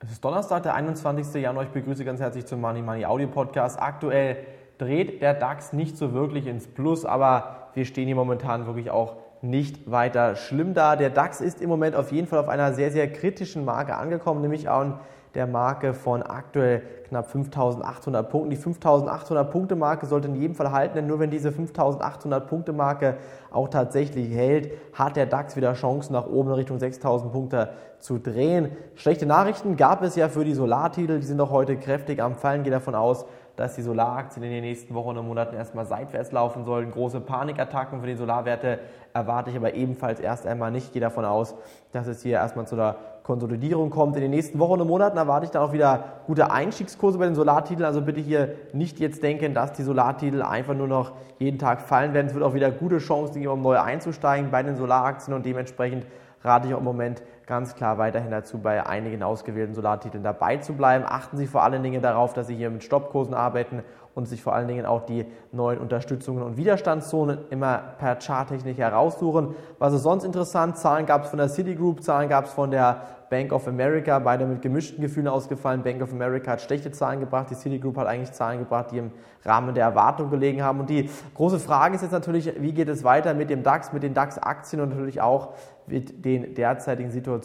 Es ist Donnerstag, der 21. Januar. Ich begrüße ganz herzlich zum Money Money Audio Podcast. Aktuell dreht der DAX nicht so wirklich ins Plus, aber wir stehen hier momentan wirklich auch nicht weiter schlimm da. Der DAX ist im Moment auf jeden Fall auf einer sehr, sehr kritischen Marke angekommen, nämlich an der Marke von aktuell knapp 5.800 Punkten. Die 5.800 Punkte Marke sollte in jedem Fall halten, denn nur wenn diese 5.800 Punkte Marke auch tatsächlich hält, hat der DAX wieder Chancen nach oben in Richtung 6.000 Punkte zu drehen. Schlechte Nachrichten gab es ja für die Solartitel, die sind auch heute kräftig am Fallen. Gehe davon aus, dass die Solaraktien in den nächsten Wochen und Monaten erstmal seitwärts laufen sollen. Große Panikattacken für die Solarwerte erwarte ich aber ebenfalls erst einmal nicht. Ich gehe davon aus, dass es hier erstmal zu einer Konsolidierung kommt. In den nächsten Wochen und Monaten erwarte ich dann auch wieder gute Einstiegskurse bei den Solartiteln. Also bitte hier nicht jetzt denken, dass die Solartitel einfach nur noch jeden Tag fallen werden. Es wird auch wieder gute Chancen geben, um neu einzusteigen bei den Solaraktien und dementsprechend rate ich auch im Moment ganz klar weiterhin dazu, bei einigen ausgewählten Solartiteln dabei zu bleiben. Achten Sie vor allen Dingen darauf, dass Sie hier mit Stoppkursen arbeiten und sich vor allen Dingen auch die neuen Unterstützungen und Widerstandszonen immer per Charttechnik heraussuchen. Was ist sonst interessant? Zahlen gab es von der Citigroup, Zahlen gab es von der Bank of America, beide mit gemischten Gefühlen ausgefallen. Bank of America hat schlechte Zahlen gebracht, die Citigroup hat eigentlich Zahlen gebracht, die im Rahmen der Erwartung gelegen haben. Und die große Frage ist jetzt natürlich, wie geht es weiter mit dem DAX, mit den DAX-Aktien und natürlich auch mit den derzeitigen Situationen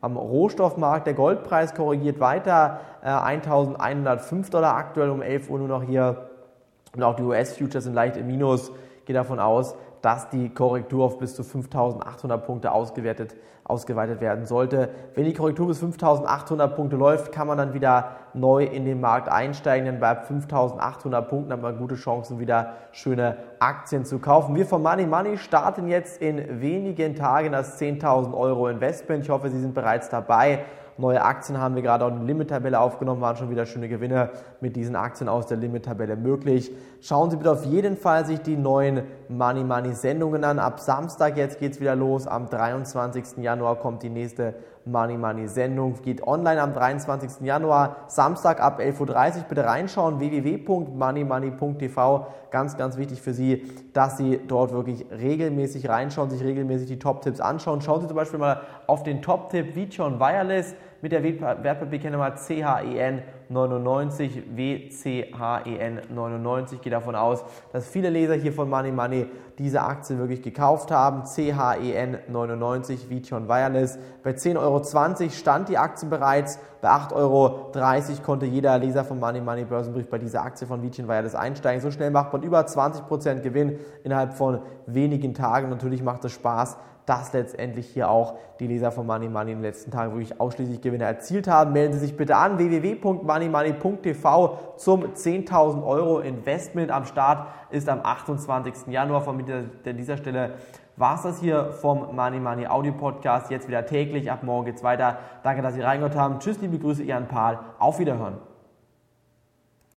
am Rohstoffmarkt. Der Goldpreis korrigiert weiter, äh, 1105 Dollar aktuell um 11 Uhr nur noch hier. Und auch die US-Futures sind leicht im Minus. Gehe davon aus, dass die Korrektur auf bis zu 5800 Punkte ausgewertet, ausgeweitet werden sollte. Wenn die Korrektur bis 5800 Punkte läuft, kann man dann wieder neu in den Markt einsteigen, denn bei 5800 Punkten hat man gute Chancen, wieder schöne Aktien zu kaufen. Wir von Money Money starten jetzt in wenigen Tagen das 10.000 Euro Investment. Ich hoffe, Sie sind bereits dabei. Neue Aktien haben wir gerade auch in der Limit-Tabelle aufgenommen, waren schon wieder schöne Gewinne mit diesen Aktien aus der Limit-Tabelle möglich. Schauen Sie bitte auf jeden Fall sich die neuen Money Money Sendungen an. Ab Samstag jetzt geht es wieder los. Am 23. Januar kommt die nächste Money Money Sendung. Geht online am 23. Januar, Samstag ab 11.30 Uhr. Bitte reinschauen, www.moneymoney.tv. Ganz, ganz wichtig für Sie, dass Sie dort wirklich regelmäßig reinschauen, sich regelmäßig die Top-Tipps anschauen. Schauen Sie zum Beispiel mal auf den Top-Tipp Vision Wireless mit der Wertpapierkennummer CHEN 99, WCHEN 99. Ich gehe davon aus, dass viele Leser hier von Money Money diese Aktie wirklich gekauft haben. CHEN 99, Vition Wireless. Bei 10,20 Euro stand die Aktie bereits. Bei 8,30 Euro konnte jeder Leser von Money Money Börsenbrief bei dieser Aktie von Vition Wireless einsteigen. So schnell macht man über 20% Gewinn innerhalb von wenigen Tagen. Natürlich macht es Spaß, dass letztendlich hier auch die Leser von Money Money in den letzten Tagen wirklich ausschließlich Gewinne erzielt haben. Melden Sie sich bitte an www.moneymoney.tv zum 10.000 Euro Investment am Start ist am 28. Januar. Von dieser Stelle war es das hier vom Money Money Audio Podcast. Jetzt wieder täglich. Ab morgen geht's weiter. Danke, dass Sie reingehört haben. Tschüss, liebe Grüße, Ihren Paul. Auf Wiederhören.